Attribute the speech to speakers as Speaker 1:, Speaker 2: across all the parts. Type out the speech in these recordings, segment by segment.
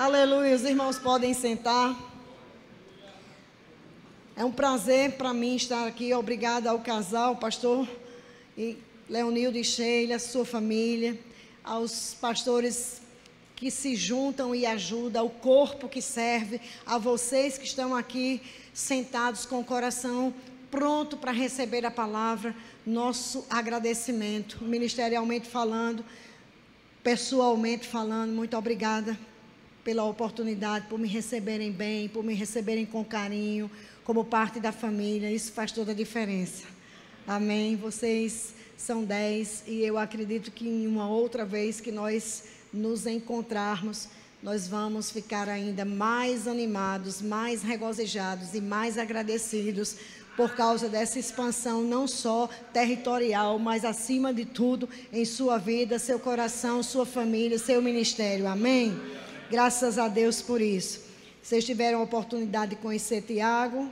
Speaker 1: Aleluia. Os irmãos podem sentar. É um prazer para mim estar aqui. Obrigada ao casal, pastor e Leonildo e Sheila, sua família, aos pastores que se juntam e ajudam, ao corpo que serve, a vocês que estão aqui sentados com o coração pronto para receber a palavra, nosso agradecimento, ministerialmente falando, pessoalmente falando, muito obrigada pela oportunidade, por me receberem bem, por me receberem com carinho, como parte da família. Isso faz toda a diferença. Amém. Vocês são dez e eu acredito que em uma outra vez que nós nos encontrarmos, nós vamos ficar ainda mais animados, mais regozijados e mais agradecidos por causa dessa expansão, não só territorial, mas acima de tudo em sua vida, seu coração, sua família, seu ministério. Amém? Graças a Deus por isso. Vocês tiveram a oportunidade de conhecer Tiago,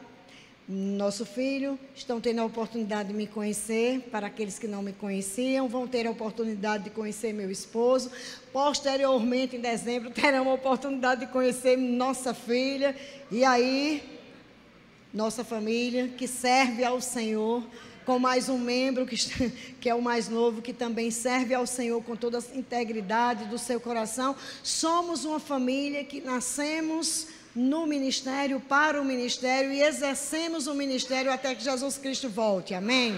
Speaker 1: nosso filho, estão tendo a oportunidade de me conhecer. Para aqueles que não me conheciam, vão ter a oportunidade de conhecer meu esposo. Posteriormente, em dezembro, terão a oportunidade de conhecer nossa filha. E aí, nossa família, que serve ao Senhor com mais um membro, que, que é o mais novo, que também serve ao Senhor com toda a integridade do seu coração. Somos uma família que nascemos no ministério, para o ministério e exercemos o ministério até que Jesus Cristo volte. Amém?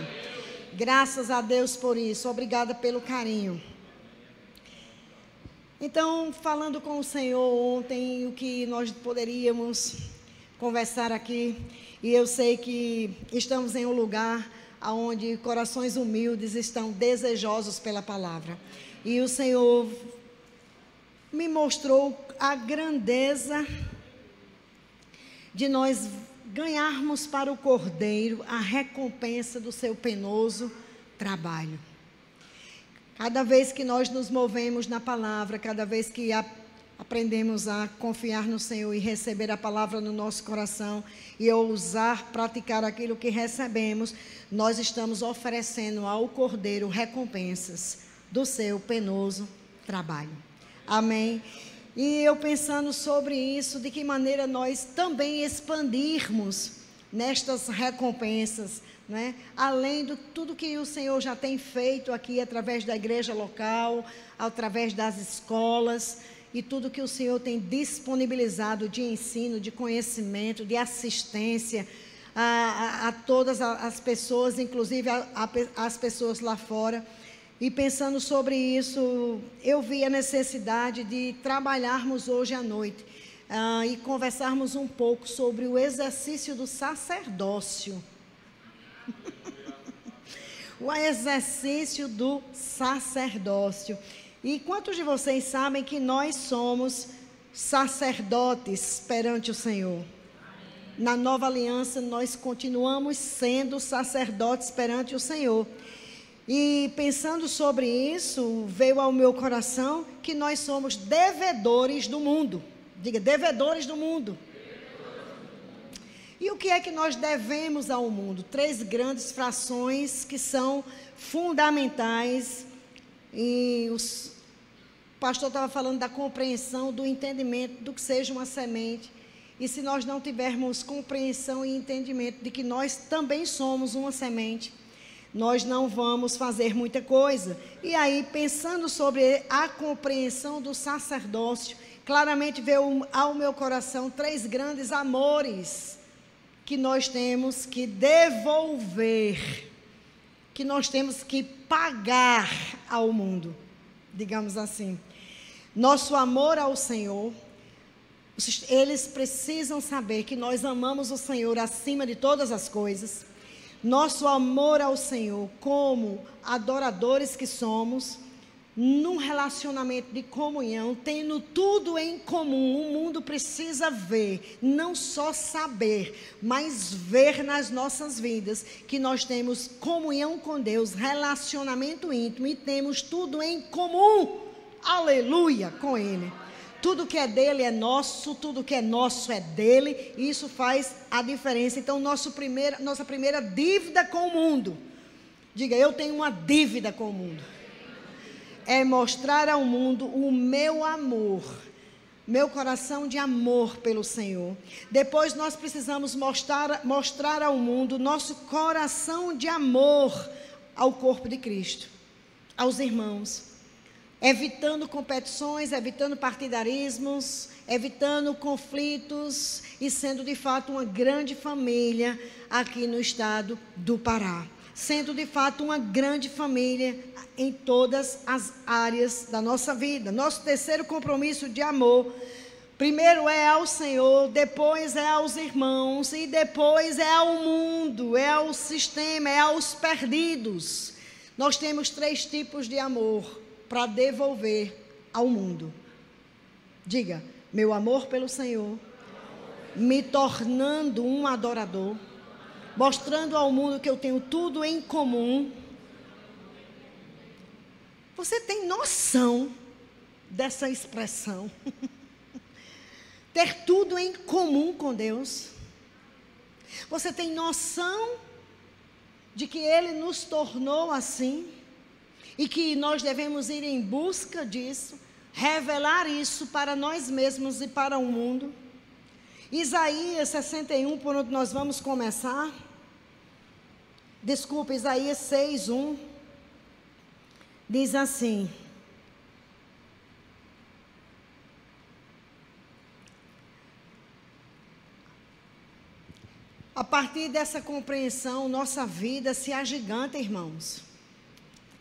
Speaker 1: Graças a Deus por isso. Obrigada pelo carinho. Então, falando com o Senhor ontem, o que nós poderíamos conversar aqui, e eu sei que estamos em um lugar onde corações humildes estão desejosos pela palavra. E o Senhor me mostrou a grandeza de nós ganharmos para o Cordeiro a recompensa do seu penoso trabalho. Cada vez que nós nos movemos na palavra, cada vez que aprendemos a confiar no Senhor e receber a palavra no nosso coração e ousar praticar aquilo que recebemos, nós estamos oferecendo ao Cordeiro recompensas do seu penoso trabalho. Amém. E eu pensando sobre isso, de que maneira nós também expandirmos nestas recompensas, né? além de tudo que o Senhor já tem feito aqui através da igreja local, através das escolas e tudo que o Senhor tem disponibilizado de ensino, de conhecimento, de assistência a, a, a todas as pessoas, inclusive as pessoas lá fora. E pensando sobre isso, eu vi a necessidade de trabalharmos hoje à noite uh, e conversarmos um pouco sobre o exercício do sacerdócio. o exercício do sacerdócio. E quantos de vocês sabem que nós somos sacerdotes perante o Senhor? Na nova aliança, nós continuamos sendo sacerdotes perante o Senhor. E pensando sobre isso, veio ao meu coração que nós somos devedores do mundo. Diga, devedores do mundo. E o que é que nós devemos ao mundo? Três grandes frações que são fundamentais e o pastor estava falando da compreensão, do entendimento do que seja uma semente. E se nós não tivermos compreensão e entendimento de que nós também somos uma semente, nós não vamos fazer muita coisa. E aí, pensando sobre a compreensão do sacerdócio, claramente veio ao meu coração três grandes amores que nós temos que devolver, que nós temos que pagar ao mundo, digamos assim. Nosso amor ao Senhor, eles precisam saber que nós amamos o Senhor acima de todas as coisas. Nosso amor ao Senhor, como adoradores que somos, num relacionamento de comunhão, tendo tudo em comum. O mundo precisa ver, não só saber, mas ver nas nossas vidas que nós temos comunhão com Deus, relacionamento íntimo e temos tudo em comum aleluia com Ele. Tudo que é dele é nosso, tudo que é nosso é dele, e isso faz a diferença. Então, nosso primeira, nossa primeira dívida com o mundo, diga, eu tenho uma dívida com o mundo, é mostrar ao mundo o meu amor, meu coração de amor pelo Senhor. Depois nós precisamos mostrar, mostrar ao mundo nosso coração de amor ao corpo de Cristo, aos irmãos. Evitando competições, evitando partidarismos, evitando conflitos e sendo de fato uma grande família aqui no estado do Pará. Sendo de fato uma grande família em todas as áreas da nossa vida. Nosso terceiro compromisso de amor, primeiro é ao Senhor, depois é aos irmãos e depois é ao mundo, é ao sistema, é aos perdidos. Nós temos três tipos de amor para devolver ao mundo. Diga, meu amor pelo Senhor, me tornando um adorador, mostrando ao mundo que eu tenho tudo em comum você tem noção dessa expressão? Ter tudo em comum com Deus? Você tem noção de que Ele nos tornou assim? E que nós devemos ir em busca disso, revelar isso para nós mesmos e para o mundo? Isaías 61, por onde nós vamos começar. Desculpa, Isaías 6, 1 diz assim: A partir dessa compreensão, nossa vida se agiganta, irmãos.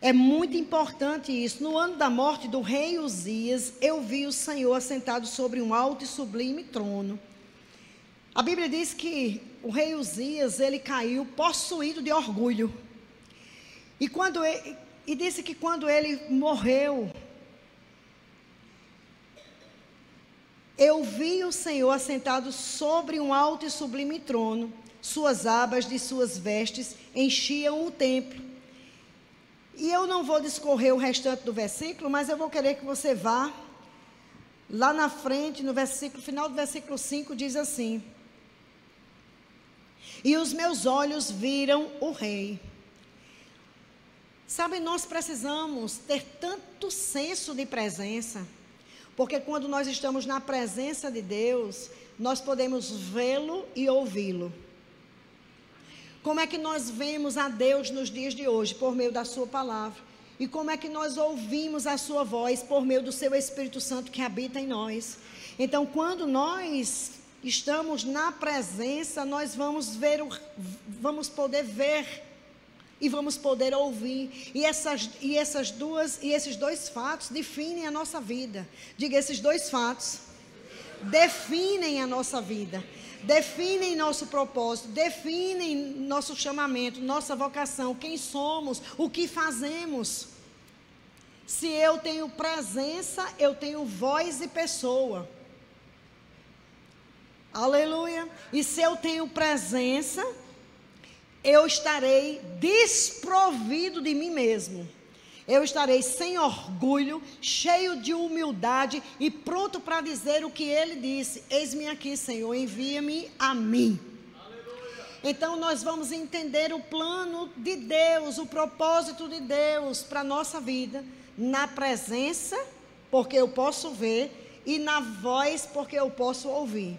Speaker 1: É muito importante isso. No ano da morte do rei Uzias, eu vi o Senhor assentado sobre um alto e sublime trono. A Bíblia diz que o rei Uzias, ele caiu possuído de orgulho. E quando ele, e disse que quando ele morreu, eu vi o Senhor assentado sobre um alto e sublime trono, suas abas de suas vestes enchiam o templo. E eu não vou discorrer o restante do versículo, mas eu vou querer que você vá lá na frente, no versículo final do versículo 5 diz assim: E os meus olhos viram o rei Sabe, nós precisamos ter tanto senso de presença, porque quando nós estamos na presença de Deus, nós podemos vê-lo e ouvi-lo. Como é que nós vemos a Deus nos dias de hoje? Por meio da Sua palavra. E como é que nós ouvimos a Sua voz? Por meio do Seu Espírito Santo que habita em nós. Então, quando nós estamos na presença, nós vamos ver, vamos poder ver e vamos poder ouvir. E essas, e essas duas e esses dois fatos definem a nossa vida. Diga esses dois fatos definem a nossa vida, definem nosso propósito, definem nosso chamamento, nossa vocação, quem somos, o que fazemos. Se eu tenho presença, eu tenho voz e pessoa. Aleluia. E se eu tenho presença, eu estarei desprovido de mim mesmo. Eu estarei sem orgulho, cheio de humildade e pronto para dizer o que ele disse: Eis-me aqui, Senhor, envia-me a mim. Então nós vamos entender o plano de Deus, o propósito de Deus para a nossa vida, na presença, porque eu posso ver, e na voz, porque eu posso ouvir.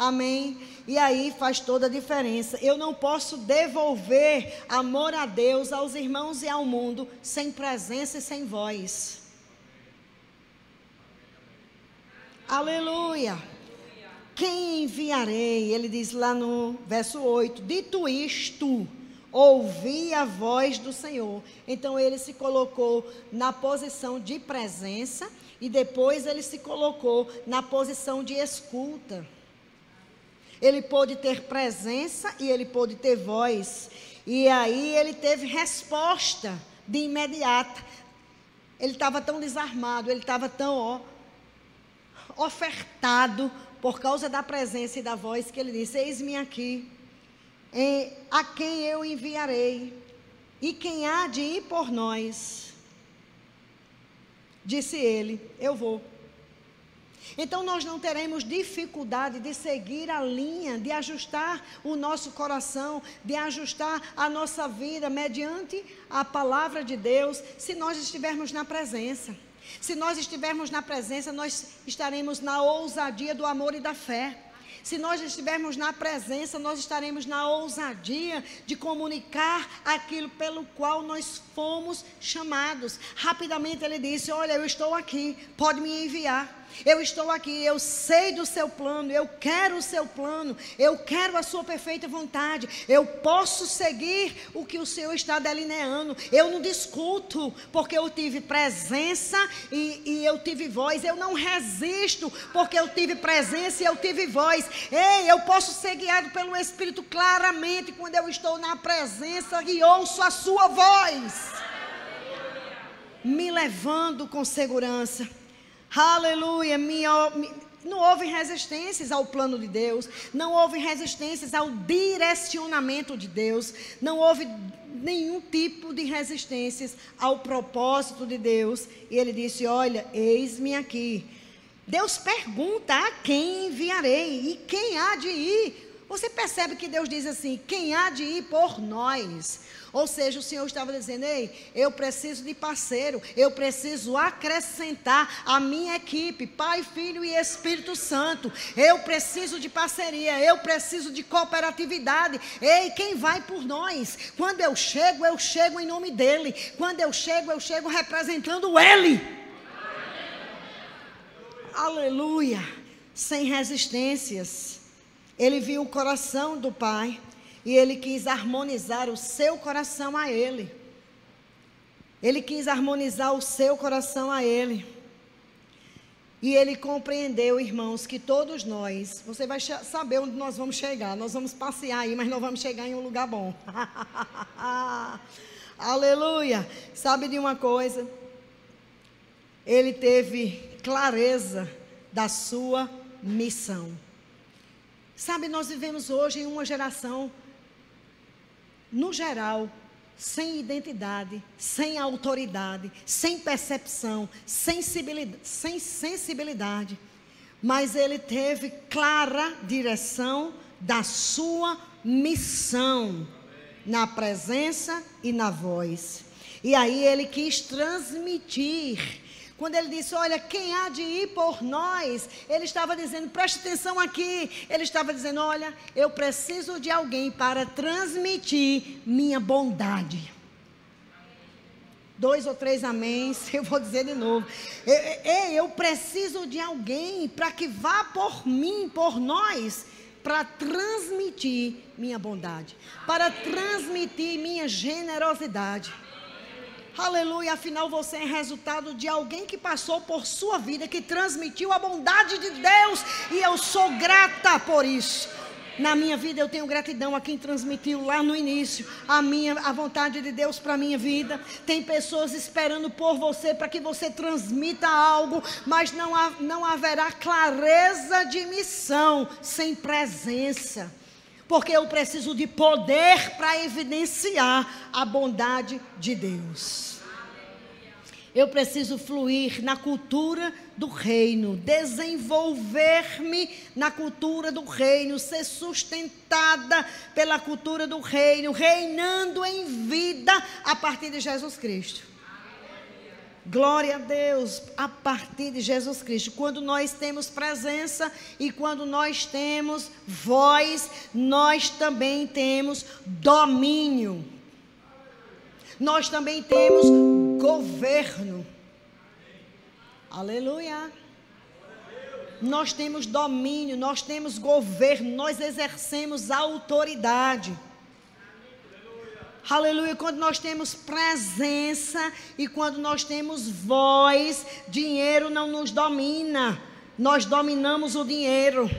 Speaker 1: Amém? E aí faz toda a diferença. Eu não posso devolver amor a Deus, aos irmãos e ao mundo, sem presença e sem voz. Aleluia. Quem enviarei? Ele diz lá no verso 8: Dito isto, ouvi a voz do Senhor. Então ele se colocou na posição de presença e depois ele se colocou na posição de escuta. Ele pôde ter presença e ele pôde ter voz. E aí ele teve resposta de imediata. Ele estava tão desarmado, ele estava tão ó, ofertado por causa da presença e da voz que ele disse: Eis-me aqui, a quem eu enviarei, e quem há de ir por nós? Disse ele: Eu vou. Então nós não teremos dificuldade de seguir a linha, de ajustar o nosso coração, de ajustar a nossa vida mediante a palavra de Deus, se nós estivermos na presença. Se nós estivermos na presença, nós estaremos na ousadia do amor e da fé. Se nós estivermos na presença, nós estaremos na ousadia de comunicar aquilo pelo qual nós fomos chamados. Rapidamente ele disse: Olha, eu estou aqui, pode me enviar. Eu estou aqui, eu sei do seu plano, eu quero o seu plano, eu quero a sua perfeita vontade. Eu posso seguir o que o Senhor está delineando. Eu não discuto, porque eu tive presença e, e eu tive voz. Eu não resisto, porque eu tive presença e eu tive voz. Ei, eu posso ser guiado pelo Espírito claramente quando eu estou na presença e ouço a sua voz, me levando com segurança. Aleluia. Minha, não houve resistências ao plano de Deus, não houve resistências ao direcionamento de Deus, não houve nenhum tipo de resistências ao propósito de Deus. E ele disse: Olha, eis-me aqui. Deus pergunta a quem enviarei e quem há de ir. Você percebe que Deus diz assim: quem há de ir por nós? Ou seja, o Senhor estava dizendo: ei, eu preciso de parceiro, eu preciso acrescentar a minha equipe, Pai, Filho e Espírito Santo. Eu preciso de parceria, eu preciso de cooperatividade. Ei, quem vai por nós? Quando eu chego, eu chego em nome dEle. Quando eu chego, eu chego representando Ele. Aleluia. Sem resistências. Ele viu o coração do Pai. E ele quis harmonizar o seu coração a ele. Ele quis harmonizar o seu coração a ele. E ele compreendeu, irmãos, que todos nós, você vai saber onde nós vamos chegar. Nós vamos passear aí, mas não vamos chegar em um lugar bom. Aleluia! Sabe de uma coisa? Ele teve clareza da sua missão. Sabe, nós vivemos hoje em uma geração no geral, sem identidade, sem autoridade, sem percepção, sensibilidade, sem sensibilidade. Mas ele teve clara direção da sua missão na presença e na voz. E aí ele quis transmitir quando ele disse, olha, quem há de ir por nós? Ele estava dizendo, preste atenção aqui. Ele estava dizendo, olha, eu preciso de alguém para transmitir minha bondade. Dois ou três améns, eu vou dizer de novo. Eu, eu preciso de alguém para que vá por mim, por nós, para transmitir minha bondade, para transmitir minha generosidade. Aleluia, afinal você é resultado de alguém que passou por sua vida, que transmitiu a bondade de Deus, e eu sou grata por isso. Na minha vida eu tenho gratidão a quem transmitiu lá no início a minha a vontade de Deus para minha vida. Tem pessoas esperando por você para que você transmita algo, mas não, não haverá clareza de missão sem presença porque eu preciso de poder para evidenciar a bondade de Deus. Eu preciso fluir na cultura do reino, desenvolver-me na cultura do reino, ser sustentada pela cultura do reino, reinando em vida a partir de Jesus Cristo. Glória a Deus, a partir de Jesus Cristo. Quando nós temos presença e quando nós temos voz, nós também temos domínio. Nós também temos governo. Aleluia. Nós temos domínio, nós temos governo, nós exercemos autoridade. Aleluia. Quando nós temos presença e quando nós temos voz, dinheiro não nos domina. Nós dominamos o dinheiro.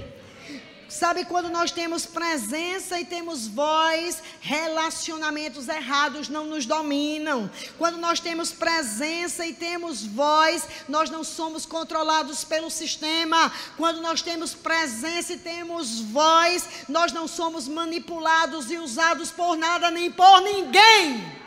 Speaker 1: Sabe quando nós temos presença e temos voz, relacionamentos errados não nos dominam. Quando nós temos presença e temos voz, nós não somos controlados pelo sistema. Quando nós temos presença e temos voz, nós não somos manipulados e usados por nada nem por ninguém.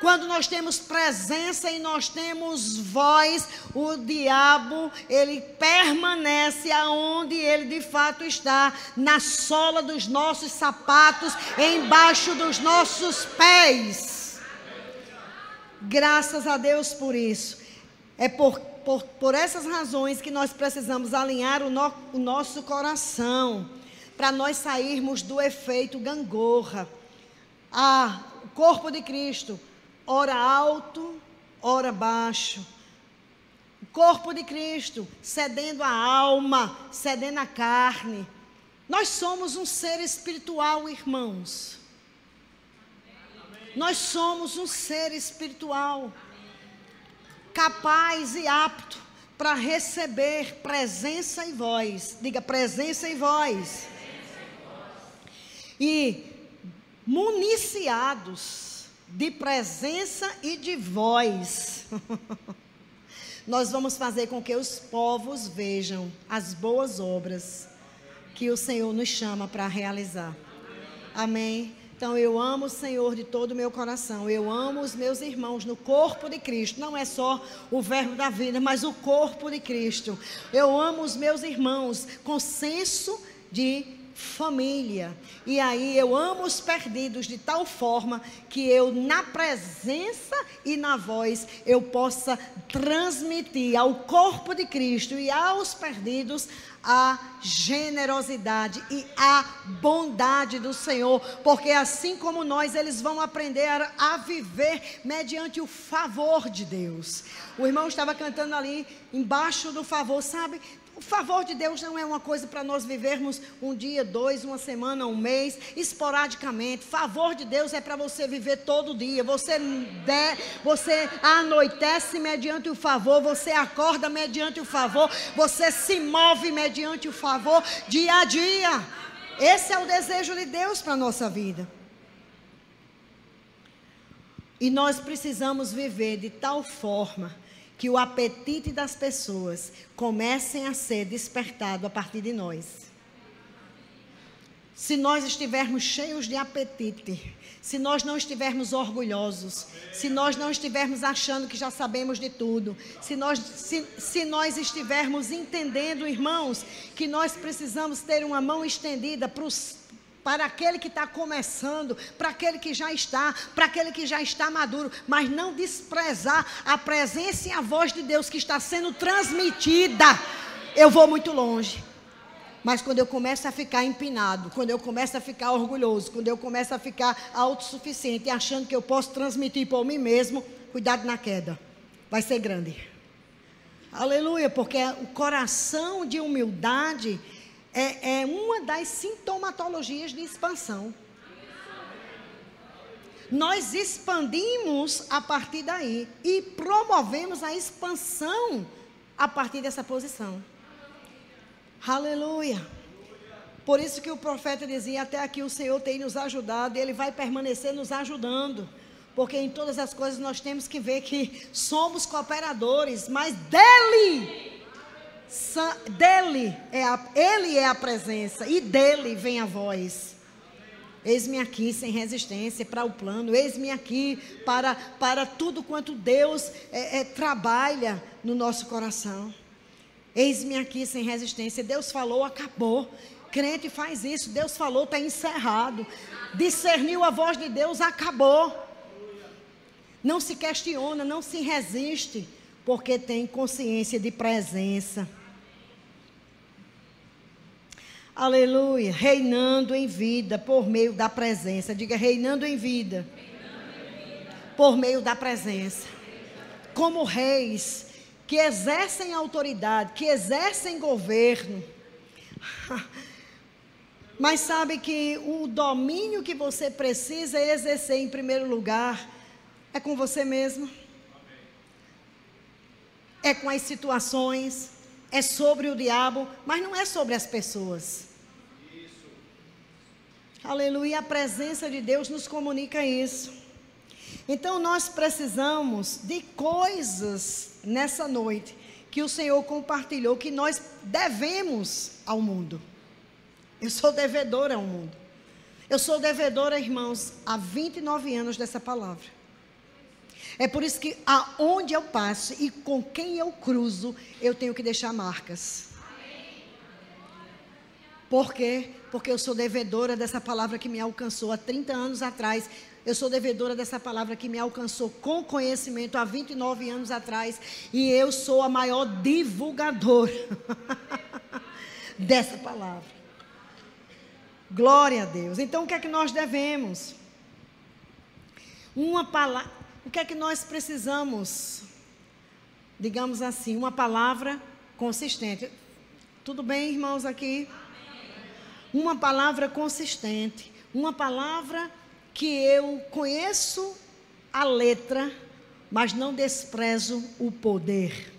Speaker 1: Quando nós temos presença e nós temos voz, o diabo, ele permanece aonde ele de fato está, na sola dos nossos sapatos, embaixo dos nossos pés. Graças a Deus por isso. É por, por, por essas razões que nós precisamos alinhar o, no, o nosso coração para nós sairmos do efeito gangorra. Ah, o corpo de Cristo, ora alto, ora baixo. O corpo de Cristo, cedendo a alma, cedendo a carne. Nós somos um ser espiritual, irmãos. Nós somos um ser espiritual, capaz e apto para receber presença e voz. Diga presença e voz. E municiados de presença e de voz. Nós vamos fazer com que os povos vejam as boas obras que o Senhor nos chama para realizar. Amém. Então eu amo o Senhor de todo o meu coração. Eu amo os meus irmãos no corpo de Cristo. Não é só o verbo da vida, mas o corpo de Cristo. Eu amo os meus irmãos com senso de família. E aí eu amo os perdidos de tal forma que eu, na presença e na voz, eu possa transmitir ao corpo de Cristo e aos perdidos a generosidade e a bondade do Senhor, porque assim como nós, eles vão aprender a, viver mediante o favor de Deus. O irmão estava cantando ali, embaixo do favor, sabe? O favor de Deus não é uma coisa para nós vivermos um dia, dois, uma semana, um mês, esporadicamente. Favor de Deus é para você viver todo dia. Você der, você anoitece mediante o favor, você acorda mediante o favor, você se move mediante o favor dia a dia. Esse é o desejo de Deus para a nossa vida. E nós precisamos viver de tal forma que o apetite das pessoas comecem a ser despertado a partir de nós. Se nós estivermos cheios de apetite, se nós não estivermos orgulhosos, se nós não estivermos achando que já sabemos de tudo, se nós, se, se nós estivermos entendendo, irmãos, que nós precisamos ter uma mão estendida para os para aquele que está começando, para aquele que já está, para aquele que já está maduro, mas não desprezar a presença e a voz de Deus que está sendo transmitida. Eu vou muito longe. Mas quando eu começo a ficar empinado, quando eu começo a ficar orgulhoso, quando eu começo a ficar autossuficiente, achando que eu posso transmitir por mim mesmo, cuidado na queda. Vai ser grande. Aleluia, porque o coração de humildade é, é uma das sintomatologias de expansão. Nós expandimos a partir daí e promovemos a expansão a partir dessa posição. Aleluia. Por isso que o profeta dizia: Até aqui o Senhor tem nos ajudado e Ele vai permanecer nos ajudando. Porque em todas as coisas nós temos que ver que somos cooperadores, mas dele dele é a, ele é a presença e dele vem a voz. Eis-me aqui sem resistência para o plano, eis-me aqui para, para tudo quanto Deus é, é, trabalha no nosso coração. Eis-me aqui sem resistência. Deus falou, acabou. Crente faz isso. Deus falou, está encerrado. Discerniu a voz de Deus, acabou. Não se questiona, não se resiste, porque tem consciência de presença. Aleluia. Reinando em vida por meio da presença. Diga, reinando em vida. Por meio da presença. Como reis que exercem autoridade, que exercem governo. Mas sabe que o domínio que você precisa exercer em primeiro lugar é com você mesmo. É com as situações é sobre o diabo, mas não é sobre as pessoas. Isso. Aleluia, a presença de Deus nos comunica isso. Então nós precisamos de coisas nessa noite que o Senhor compartilhou que nós devemos ao mundo. Eu sou devedora ao mundo. Eu sou devedora, irmãos, há 29 anos dessa palavra. É por isso que aonde eu passo e com quem eu cruzo, eu tenho que deixar marcas. Por quê? Porque eu sou devedora dessa palavra que me alcançou há 30 anos atrás. Eu sou devedora dessa palavra que me alcançou com conhecimento há 29 anos atrás. E eu sou a maior divulgadora dessa palavra. Glória a Deus. Então, o que é que nós devemos? Uma palavra. O que é que nós precisamos? Digamos assim, uma palavra consistente. Tudo bem, irmãos, aqui? Uma palavra consistente. Uma palavra que eu conheço a letra, mas não desprezo o poder.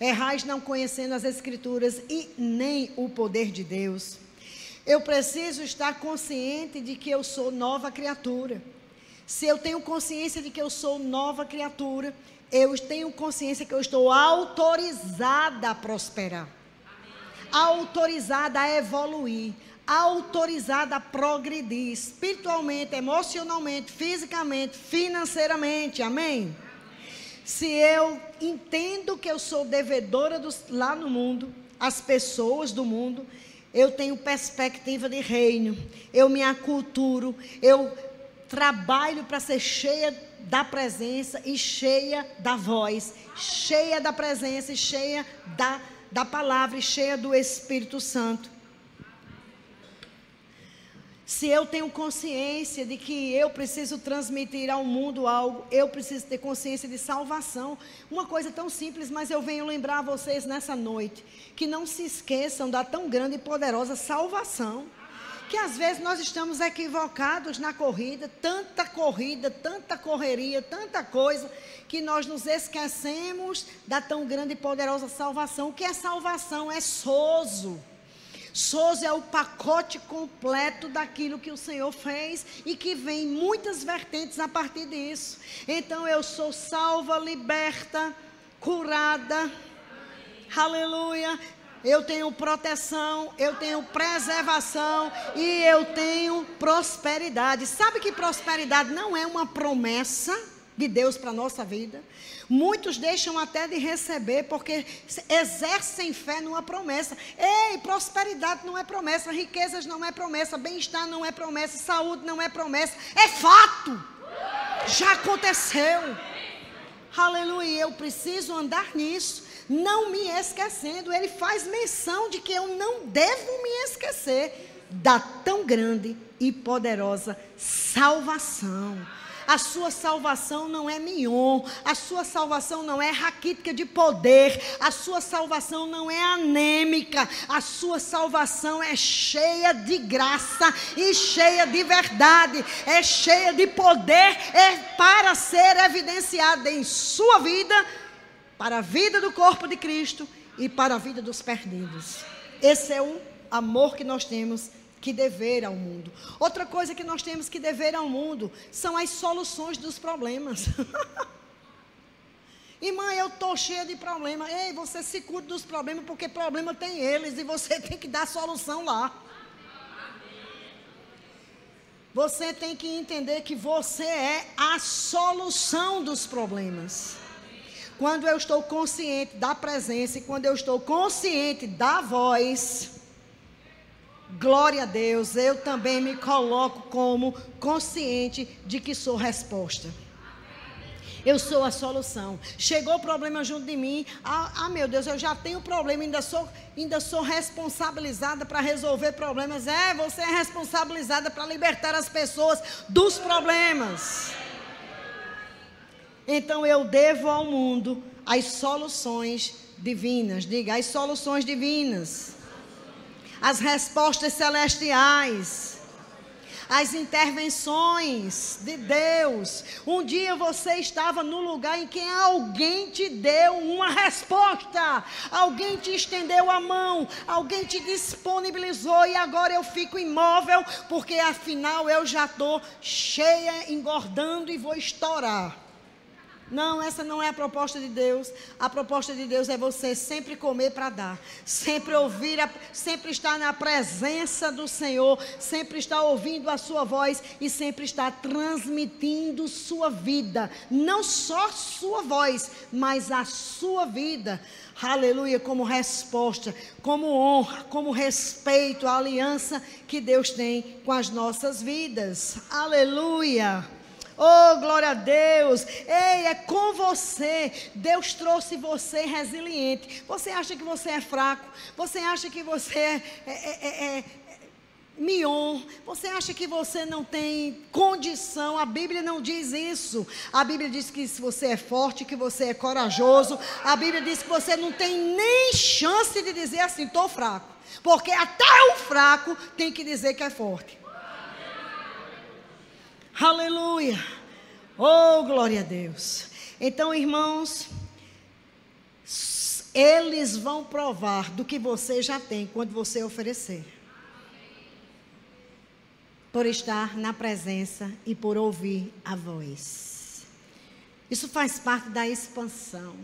Speaker 1: Errais não conhecendo as Escrituras e nem o poder de Deus. Eu preciso estar consciente de que eu sou nova criatura. Se eu tenho consciência de que eu sou nova criatura, eu tenho consciência que eu estou autorizada a prosperar, autorizada a evoluir, autorizada a progredir espiritualmente, emocionalmente, fisicamente, financeiramente. Amém? Se eu entendo que eu sou devedora dos, lá no mundo, as pessoas do mundo, eu tenho perspectiva de reino, eu me aculturo, eu trabalho para ser cheia da presença e cheia da voz, cheia da presença e cheia da, da palavra e cheia do Espírito Santo. Se eu tenho consciência de que eu preciso transmitir ao mundo algo, eu preciso ter consciência de salvação. Uma coisa tão simples, mas eu venho lembrar a vocês nessa noite que não se esqueçam da tão grande e poderosa salvação. Que às vezes nós estamos equivocados na corrida, tanta corrida, tanta correria, tanta coisa, que nós nos esquecemos da tão grande e poderosa salvação. O que é salvação? É sozo. Souza é o pacote completo daquilo que o Senhor fez e que vem muitas vertentes a partir disso. Então eu sou salva, liberta, curada. Aleluia. Eu tenho proteção, eu tenho preservação e eu tenho prosperidade. Sabe que prosperidade não é uma promessa de Deus para a nossa vida? Muitos deixam até de receber porque exercem fé numa promessa. Ei, prosperidade não é promessa, riquezas não é promessa, bem-estar não é promessa, saúde não é promessa. É fato. Já aconteceu. Aleluia. Eu preciso andar nisso, não me esquecendo. Ele faz menção de que eu não devo me esquecer da tão grande e poderosa salvação a sua salvação não é mignon, a sua salvação não é raquítica de poder, a sua salvação não é anêmica, a sua salvação é cheia de graça e cheia de verdade, é cheia de poder, é para ser evidenciada em sua vida, para a vida do corpo de Cristo e para a vida dos perdidos. Esse é o amor que nós temos que dever ao mundo. Outra coisa que nós temos que dever ao mundo são as soluções dos problemas. Irmã, eu estou cheia de problemas. Ei, você se cuida dos problemas, porque problema tem eles e você tem que dar solução lá. Você tem que entender que você é a solução dos problemas. Quando eu estou consciente da presença e quando eu estou consciente da voz, Glória a Deus, eu também me coloco como consciente de que sou resposta. Eu sou a solução. Chegou o problema junto de mim. Ah, ah meu Deus, eu já tenho problema, ainda sou, ainda sou responsabilizada para resolver problemas. É, você é responsabilizada para libertar as pessoas dos problemas. Então eu devo ao mundo as soluções divinas. Diga, as soluções divinas as respostas celestiais, as intervenções de Deus. Um dia você estava no lugar em que alguém te deu uma resposta, alguém te estendeu a mão, alguém te disponibilizou e agora eu fico imóvel porque afinal eu já estou cheia, engordando e vou estourar. Não, essa não é a proposta de Deus. A proposta de Deus é você sempre comer para dar, sempre ouvir, a, sempre estar na presença do Senhor, sempre estar ouvindo a sua voz e sempre estar transmitindo sua vida, não só sua voz, mas a sua vida. Aleluia, como resposta, como honra, como respeito à aliança que Deus tem com as nossas vidas. Aleluia. Oh, glória a Deus! Ei, é com você. Deus trouxe você resiliente. Você acha que você é fraco? Você acha que você é, é, é, é, é mion, você acha que você não tem condição, a Bíblia não diz isso. A Bíblia diz que se você é forte, que você é corajoso. A Bíblia diz que você não tem nem chance de dizer assim, estou fraco. Porque até o fraco tem que dizer que é forte. Aleluia. Oh, glória a Deus. Então, irmãos, eles vão provar do que você já tem quando você oferecer. Por estar na presença e por ouvir a voz. Isso faz parte da expansão.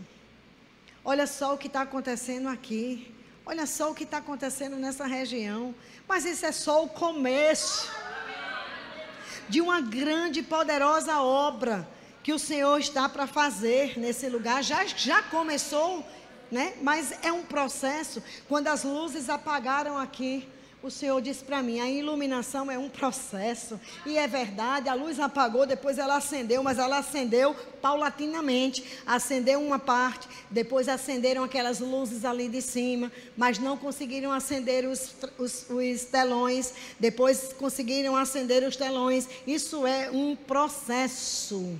Speaker 1: Olha só o que está acontecendo aqui. Olha só o que está acontecendo nessa região. Mas isso é só o começo de uma grande e poderosa obra que o Senhor está para fazer nesse lugar. Já, já começou, né? mas é um processo. Quando as luzes apagaram aqui, o Senhor disse para mim: a iluminação é um processo. E é verdade, a luz apagou, depois ela acendeu, mas ela acendeu paulatinamente. Acendeu uma parte, depois acenderam aquelas luzes ali de cima, mas não conseguiram acender os, os, os telões. Depois conseguiram acender os telões. Isso é um processo.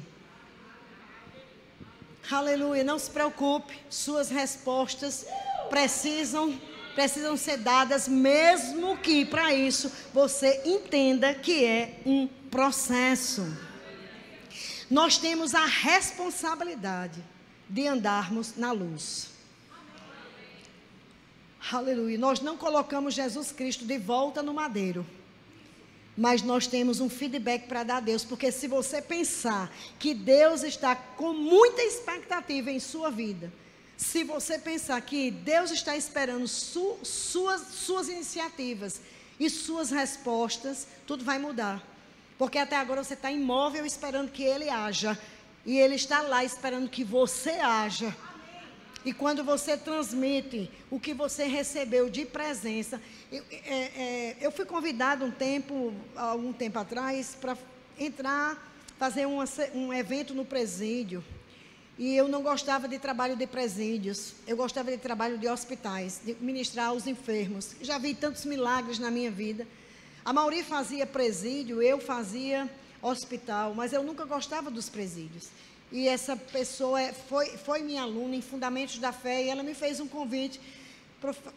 Speaker 1: Aleluia, não se preocupe, suas respostas precisam precisam ser dadas, mesmo que para isso você entenda que é um processo. Nós temos a responsabilidade de andarmos na luz. Aleluia. Nós não colocamos Jesus Cristo de volta no madeiro. Mas nós temos um feedback para dar a Deus, porque se você pensar que Deus está com muita expectativa em sua vida, se você pensar que Deus está esperando su, suas, suas iniciativas e suas respostas, tudo vai mudar. Porque até agora você está imóvel esperando que Ele haja. E Ele está lá esperando que você haja. E quando você transmite o que você recebeu de presença. Eu, é, é, eu fui convidado um tempo, algum tempo atrás, para entrar, fazer uma, um evento no presídio. E eu não gostava de trabalho de presídios, eu gostava de trabalho de hospitais, de ministrar aos enfermos. Já vi tantos milagres na minha vida. A Mauri fazia presídio, eu fazia hospital, mas eu nunca gostava dos presídios. E essa pessoa é, foi, foi minha aluna em Fundamentos da Fé e ela me fez um convite.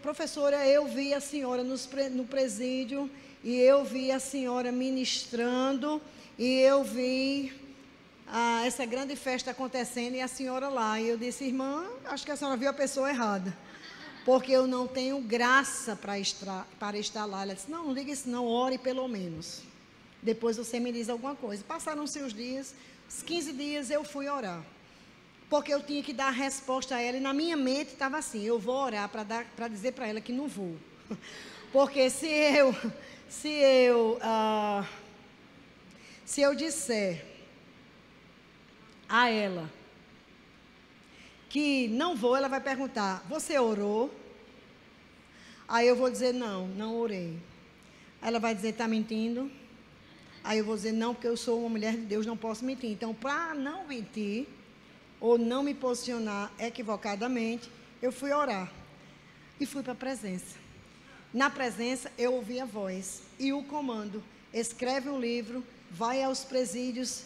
Speaker 1: Professora, eu vi a senhora nos, no presídio e eu vi a senhora ministrando e eu vi ah, essa grande festa acontecendo e a senhora lá. E eu disse, irmã, acho que a senhora viu a pessoa errada. Porque eu não tenho graça para estar, estar lá. Ela disse, não, não diga isso não, ore pelo menos. Depois você me diz alguma coisa. Passaram-se os dias, os 15 dias eu fui orar. Porque eu tinha que dar a resposta a ela. E na minha mente estava assim, eu vou orar para dizer para ela que não vou. Porque se eu, se eu, ah, se eu disser a ela que não vou, ela vai perguntar: Você orou? Aí eu vou dizer: Não, não orei. Ela vai dizer: Está mentindo? Aí eu vou dizer: Não, porque eu sou uma mulher de Deus, não posso mentir. Então, para não mentir, ou não me posicionar equivocadamente, eu fui orar. E fui para a presença. Na presença, eu ouvi a voz e o comando: escreve um livro, vai aos presídios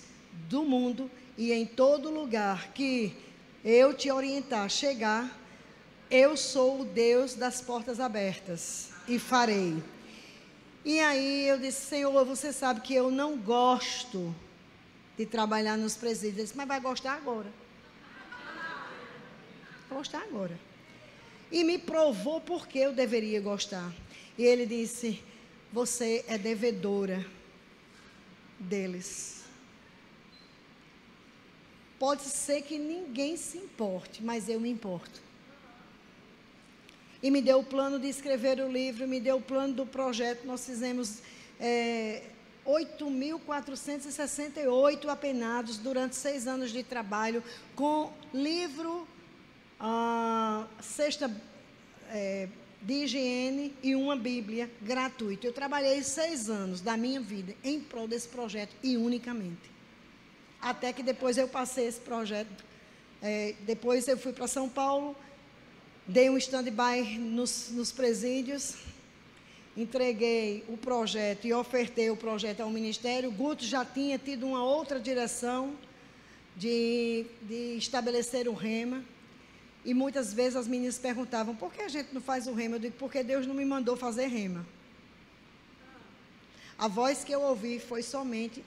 Speaker 1: do mundo e em todo lugar que eu te orientar, chegar, eu sou o Deus das portas abertas e farei. E aí eu disse, Senhor, você sabe que eu não gosto de trabalhar nos presídios. Ele disse, mas vai gostar agora. Vai gostar agora. E me provou porque eu deveria gostar. E ele disse, você é devedora deles. Pode ser que ninguém se importe, mas eu me importo. E me deu o plano de escrever o livro, me deu o plano do projeto. Nós fizemos é, 8.468 apenados durante seis anos de trabalho, com livro, ah, sexta é, de higiene e uma Bíblia gratuita. Eu trabalhei seis anos da minha vida em prol desse projeto e unicamente. Até que depois eu passei esse projeto. É, depois eu fui para São Paulo, dei um stand-by nos, nos presídios, entreguei o projeto e ofertei o projeto ao Ministério. Guto já tinha tido uma outra direção de, de estabelecer o rema. E muitas vezes as meninas perguntavam: por que a gente não faz o rema? Eu digo: porque Deus não me mandou fazer rema. A voz que eu ouvi foi somente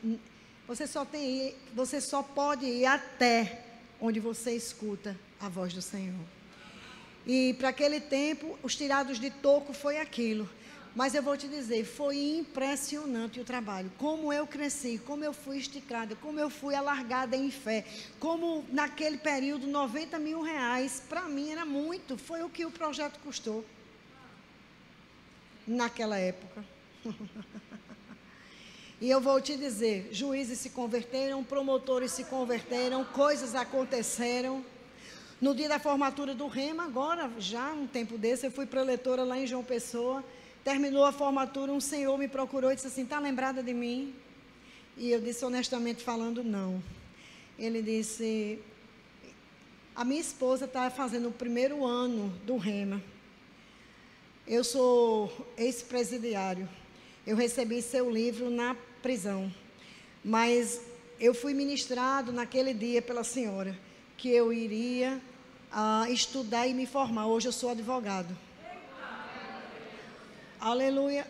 Speaker 1: você só tem você só pode ir até onde você escuta a voz do Senhor. E para aquele tempo, os tirados de toco foi aquilo. Mas eu vou te dizer, foi impressionante o trabalho. Como eu cresci, como eu fui esticada, como eu fui alargada em fé. Como naquele período, 90 mil reais, para mim era muito. Foi o que o projeto custou. Naquela época. E eu vou te dizer: juízes se converteram, promotores se converteram, coisas aconteceram. No dia da formatura do Rema, agora, já um tempo desse, eu fui preletora lá em João Pessoa. Terminou a formatura, um senhor me procurou e disse assim: Está lembrada de mim? E eu disse honestamente falando, não. Ele disse: A minha esposa está fazendo o primeiro ano do Rema. Eu sou ex-presidiário. Eu recebi seu livro na prisão. Mas eu fui ministrado naquele dia pela senhora que eu iria uh, estudar e me formar. Hoje eu sou advogado. Aleluia.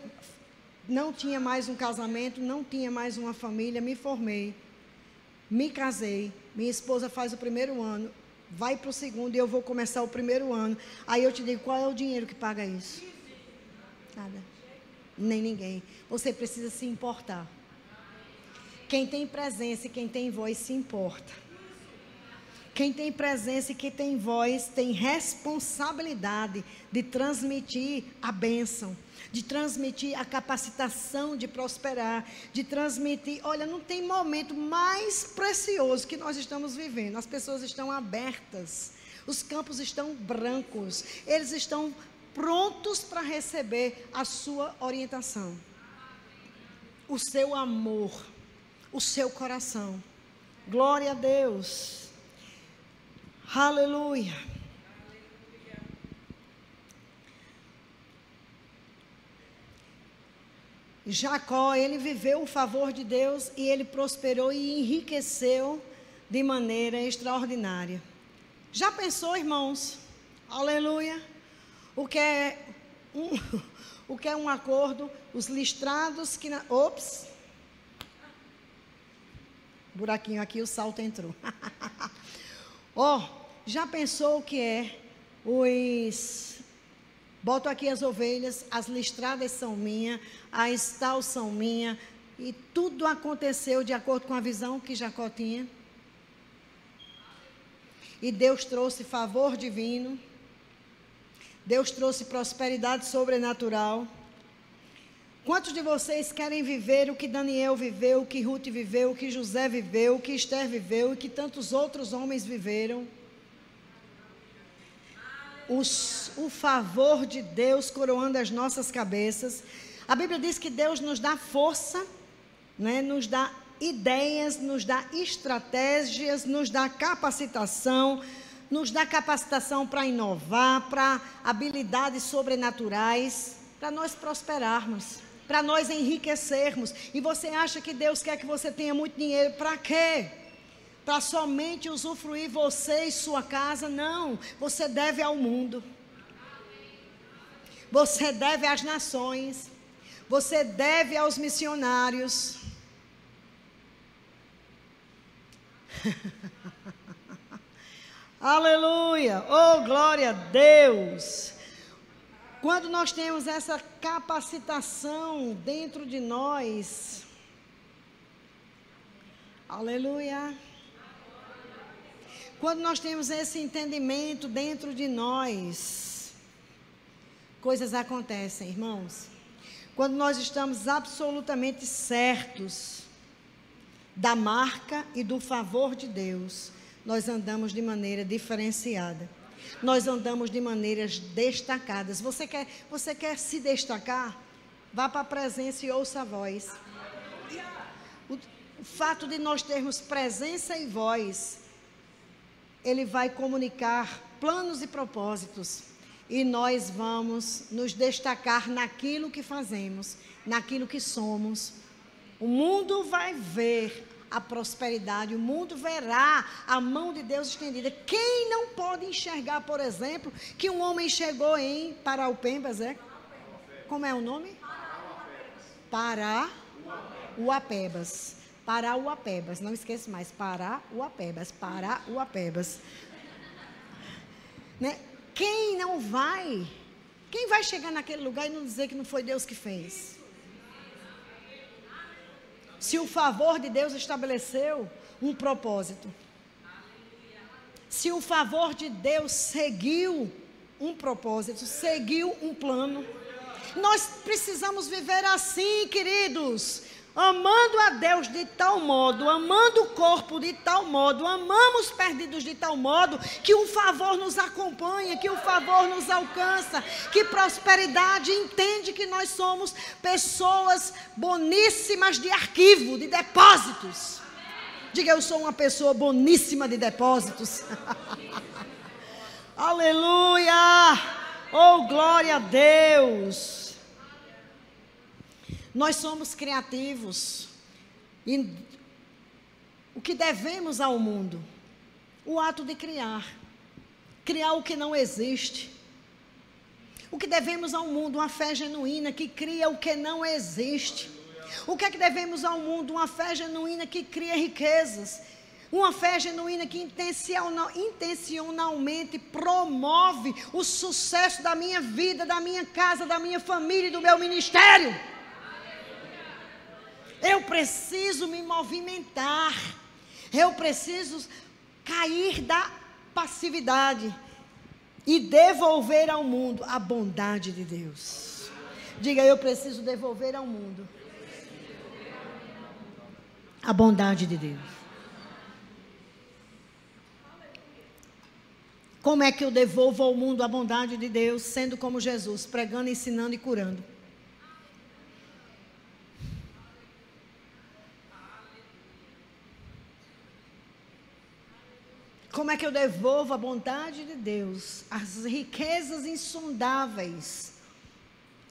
Speaker 1: Não tinha mais um casamento, não tinha mais uma família, me formei. Me casei. Minha esposa faz o primeiro ano, vai para o segundo e eu vou começar o primeiro ano. Aí eu te digo, qual é o dinheiro que paga isso? Nada. Nem ninguém. Você precisa se importar. Quem tem presença e quem tem voz se importa. Quem tem presença e quem tem voz tem responsabilidade de transmitir a bênção, de transmitir a capacitação de prosperar, de transmitir. Olha, não tem momento mais precioso que nós estamos vivendo. As pessoas estão abertas, os campos estão brancos, eles estão prontos para receber a sua orientação, o seu amor o seu coração. Glória a Deus. Aleluia. Jacó, ele viveu o favor de Deus e ele prosperou e enriqueceu de maneira extraordinária. Já pensou, irmãos? Aleluia. O que é um, o que é um acordo? Os listrados que na, ops, buraquinho aqui, o salto entrou. Ó, oh, já pensou o que é os. Boto aqui as ovelhas, as listradas são minhas, as tal são minhas, e tudo aconteceu de acordo com a visão que Jacó tinha. E Deus trouxe favor divino, Deus trouxe prosperidade sobrenatural. Quantos de vocês querem viver o que Daniel viveu, o que Ruth viveu, o que José viveu, o que Esther viveu e que tantos outros homens viveram? Os, o favor de Deus coroando as nossas cabeças. A Bíblia diz que Deus nos dá força, né, nos dá ideias, nos dá estratégias, nos dá capacitação, nos dá capacitação para inovar, para habilidades sobrenaturais, para nós prosperarmos para nós enriquecermos. E você acha que Deus quer que você tenha muito dinheiro para quê? Para somente usufruir você e sua casa? Não. Você deve ao mundo. Você deve às nações. Você deve aos missionários. Aleluia! Oh, glória a Deus! Quando nós temos essa capacitação dentro de nós, aleluia. Quando nós temos esse entendimento dentro de nós, coisas acontecem, irmãos. Quando nós estamos absolutamente certos da marca e do favor de Deus, nós andamos de maneira diferenciada. Nós andamos de maneiras destacadas. Você quer, você quer se destacar? Vá para a presença e ouça a voz. O, o fato de nós termos presença e voz, ele vai comunicar planos e propósitos. E nós vamos nos destacar naquilo que fazemos, naquilo que somos. O mundo vai ver a prosperidade, o mundo verá a mão de Deus estendida. Quem não pode enxergar, por exemplo, que um homem chegou em Paraupembas, é? Como é o nome? Pará Uapebas. Pará Uapebas. Não esqueça mais. Pará Uapebas. Pará Uapebas. Né? Quem não vai? Quem vai chegar naquele lugar e não dizer que não foi Deus que fez? Se o favor de Deus estabeleceu um propósito. Se o favor de Deus seguiu um propósito, seguiu um plano. Nós precisamos viver assim, queridos. Amando a Deus de tal modo, amando o corpo de tal modo, amamos perdidos de tal modo, que o favor nos acompanha, que o favor nos alcança, que prosperidade entende que nós somos pessoas boníssimas de arquivo, de depósitos. Diga, eu sou uma pessoa boníssima de depósitos. Aleluia! Oh, glória a Deus! Nós somos criativos. E o que devemos ao mundo? O ato de criar. Criar o que não existe. O que devemos ao mundo? Uma fé genuína que cria o que não existe. O que é que devemos ao mundo? Uma fé genuína que cria riquezas. Uma fé genuína que intencionalmente promove o sucesso da minha vida, da minha casa, da minha família e do meu ministério. Eu preciso me movimentar. Eu preciso cair da passividade e devolver ao mundo a bondade de Deus. Diga, eu preciso devolver ao mundo a bondade de Deus. Como é que eu devolvo ao mundo a bondade de Deus, sendo como Jesus, pregando, ensinando e curando? Como é que eu devolvo a bondade de Deus, as riquezas insondáveis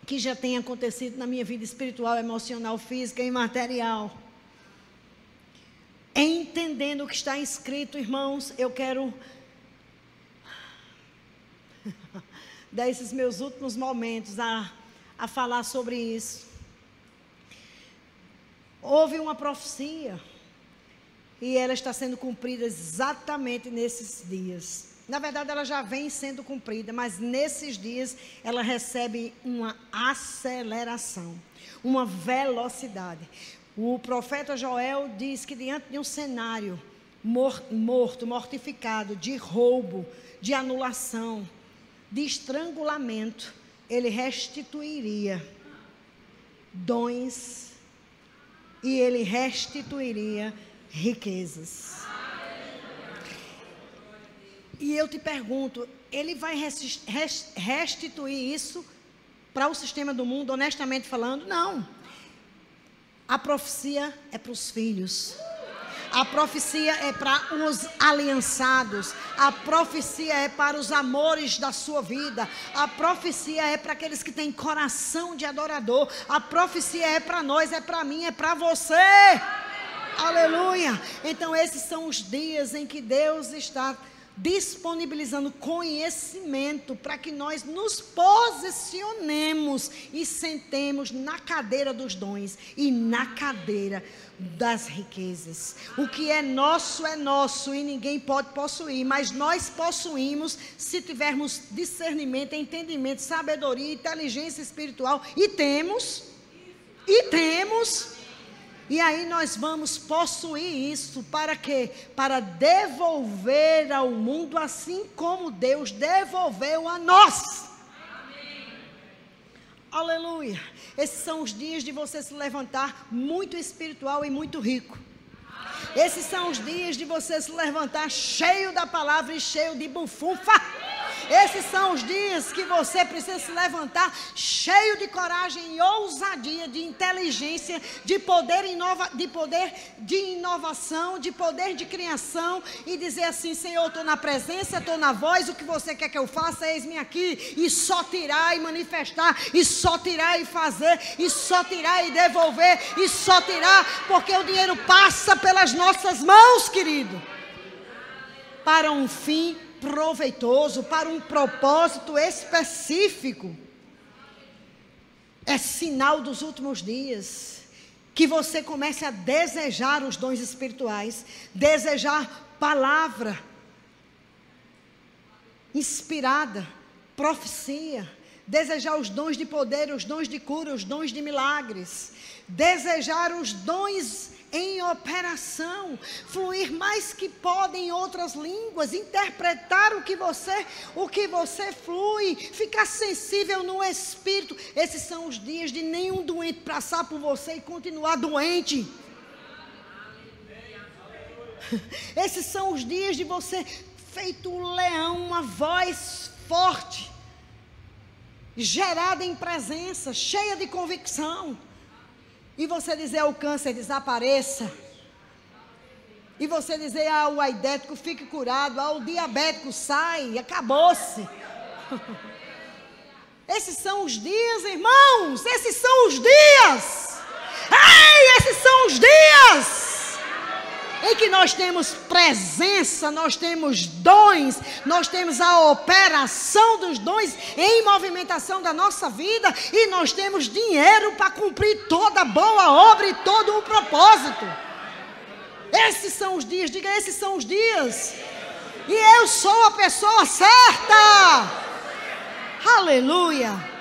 Speaker 1: que já têm acontecido na minha vida espiritual, emocional, física e material? Entendendo o que está escrito, irmãos, eu quero dar esses meus últimos momentos a, a falar sobre isso. Houve uma profecia e ela está sendo cumprida exatamente nesses dias. Na verdade, ela já vem sendo cumprida, mas nesses dias ela recebe uma aceleração, uma velocidade. O profeta Joel diz que diante de um cenário morto, mortificado, de roubo, de anulação, de estrangulamento, ele restituiria dons e ele restituiria riquezas. E eu te pergunto, ele vai restituir isso para o sistema do mundo, honestamente falando? Não. A profecia é para os filhos. A profecia é para os aliançados. A profecia é para os amores da sua vida. A profecia é para aqueles que têm coração de adorador. A profecia é para nós, é para mim, é para você. Aleluia! Então, esses são os dias em que Deus está disponibilizando conhecimento para que nós nos posicionemos e sentemos na cadeira dos dons e na cadeira das riquezas. O que é nosso é nosso e ninguém pode possuir, mas nós possuímos se tivermos discernimento, entendimento, sabedoria, inteligência espiritual e temos e temos E aí nós vamos possuir isso para quê? Para devolver ao mundo assim como Deus devolveu a nós. Amém. Aleluia. Esses são os dias de você se levantar muito espiritual e muito rico. Esses são os dias de você se levantar cheio da palavra e cheio de bufunfa. Esses são os dias que você precisa se levantar cheio de coragem e ousadia, de inteligência, de poder, inova, de poder de inovação, de poder de criação e dizer assim: Senhor, estou na presença, estou na voz, o que você quer que eu faça, eis-me aqui, e só tirar e manifestar, e só tirar e fazer, e só tirar e devolver, e só tirar, porque o dinheiro passa pelas nossas mãos, querido, para um fim proveitoso, para um propósito específico. É sinal dos últimos dias que você comece a desejar os dons espirituais, desejar palavra inspirada, profecia, desejar os dons de poder, os dons de cura, os dons de milagres, desejar os dons em operação, fluir mais que podem em outras línguas, interpretar o que você, o que você flui, ficar sensível no espírito. Esses são os dias de nenhum doente passar por você e continuar doente. Esses são os dias de você feito um leão, uma voz forte, gerada em presença, cheia de convicção. E você dizer ao câncer desapareça. E você dizer ao aidético fique curado, ao diabético sai, acabou-se. Esses são os dias, irmãos. Esses são os dias. Ei, esses são os dias em que nós temos presença, nós temos dons, nós temos a operação dos dons em movimentação da nossa vida e nós temos dinheiro para cumprir toda boa obra e todo o propósito. Esses são os dias, diga, esses são os dias. E eu sou a pessoa certa. Aleluia.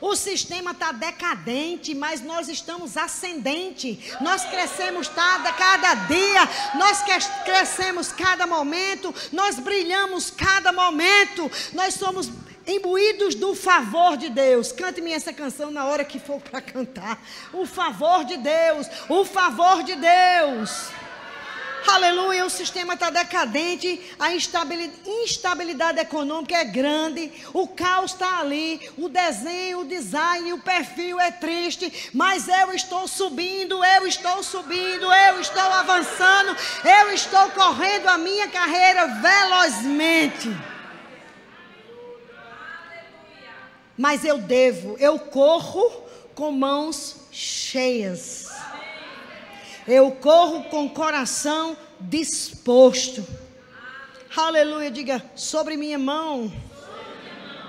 Speaker 1: O sistema está decadente, mas nós estamos ascendente. Nós crescemos cada, cada dia, nós crescemos cada momento, nós brilhamos cada momento. Nós somos imbuídos do favor de Deus. Cante-me essa canção na hora que for para cantar. O favor de Deus, o favor de Deus. Aleluia, o sistema está decadente, a instabilidade, econômica é grande, o caos está ali, o desenho, o design, o perfil é triste, mas eu estou subindo, eu estou subindo, eu estou avançando, eu estou correndo a minha carreira velozmente. Mas eu devo, eu corro com mãos cheias. Eu corro com o coração disposto. Aleluia. Diga: sobre minha mão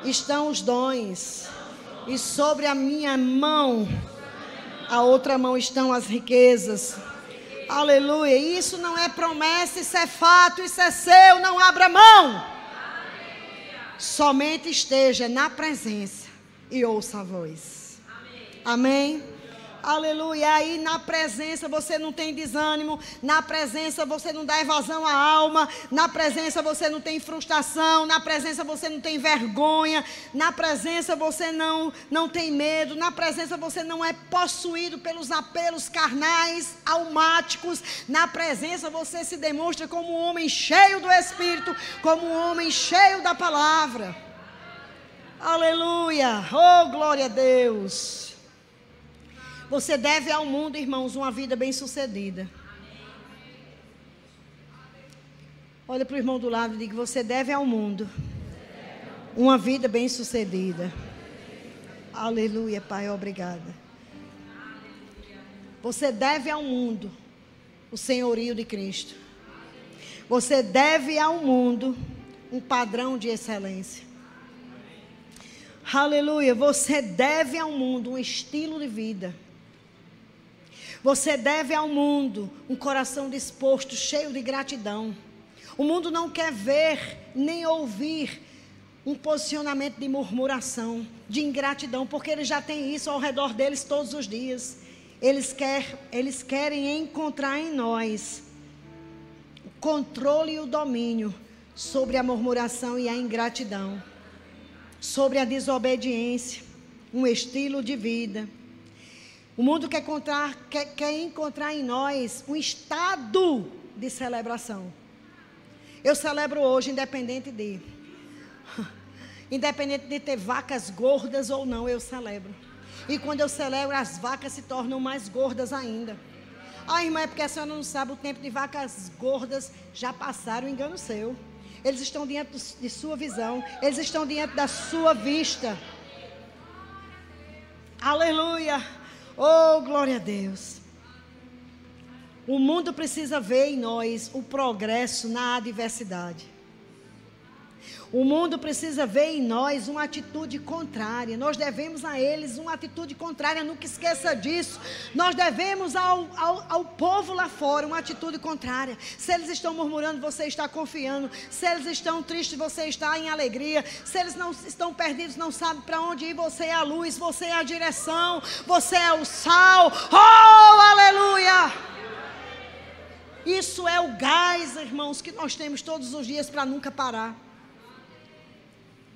Speaker 1: estão os dons, e sobre a minha mão, a outra mão estão as riquezas. Aleluia. Isso não é promessa, isso é fato, isso é seu. Não abra mão. Somente esteja na presença e ouça a voz. Amém. Aleluia. Aí na presença você não tem desânimo, na presença você não dá evasão à alma, na presença você não tem frustração, na presença você não tem vergonha, na presença você não não tem medo, na presença você não é possuído pelos apelos carnais, almáticos, na presença você se demonstra como um homem cheio do espírito, como um homem cheio da palavra. Aleluia. Oh, glória a Deus. Você deve ao mundo, irmãos, uma vida bem-sucedida. Olha para o irmão do lado e diga: Você deve ao mundo uma vida bem-sucedida. Aleluia, Pai, obrigada. Você deve ao mundo o senhorio de Cristo. Você deve ao mundo um padrão de excelência. Aleluia. Você deve ao mundo um estilo de vida. Você deve ao mundo um coração disposto, cheio de gratidão. O mundo não quer ver nem ouvir um posicionamento de murmuração, de ingratidão, porque eles já têm isso ao redor deles todos os dias. Eles, quer, eles querem encontrar em nós o controle e o domínio sobre a murmuração e a ingratidão, sobre a desobediência, um estilo de vida. O mundo quer encontrar, quer, quer encontrar em nós um estado de celebração. Eu celebro hoje, independente de. Independente de ter vacas gordas ou não, eu celebro. E quando eu celebro, as vacas se tornam mais gordas ainda. Ah, irmã, é porque a senhora não sabe o tempo de vacas gordas já passaram, engano seu. Eles estão diante de sua visão, eles estão diante da sua vista. Aleluia! Oh, glória a Deus. O mundo precisa ver em nós o progresso na adversidade. O mundo precisa ver em nós uma atitude contrária. Nós devemos a eles uma atitude contrária. Nunca esqueça disso. Nós devemos ao, ao, ao, povo lá fora uma atitude contrária. Se eles estão murmurando, você está confiando. Se eles estão tristes, você está em alegria. Se eles não estão perdidos, não sabem para onde ir, você é a luz, você é a direção, você é o sal. Oh, aleluia! Isso é o gás, irmãos, que nós temos todos os dias para nunca parar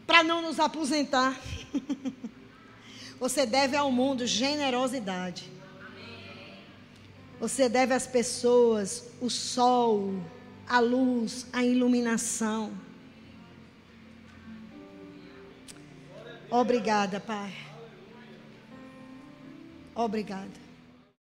Speaker 1: para não nos aposentar. Você deve ao mundo generosidade. Você deve às pessoas o sol, a luz, a iluminação. Obrigada, Pai. Obrigada.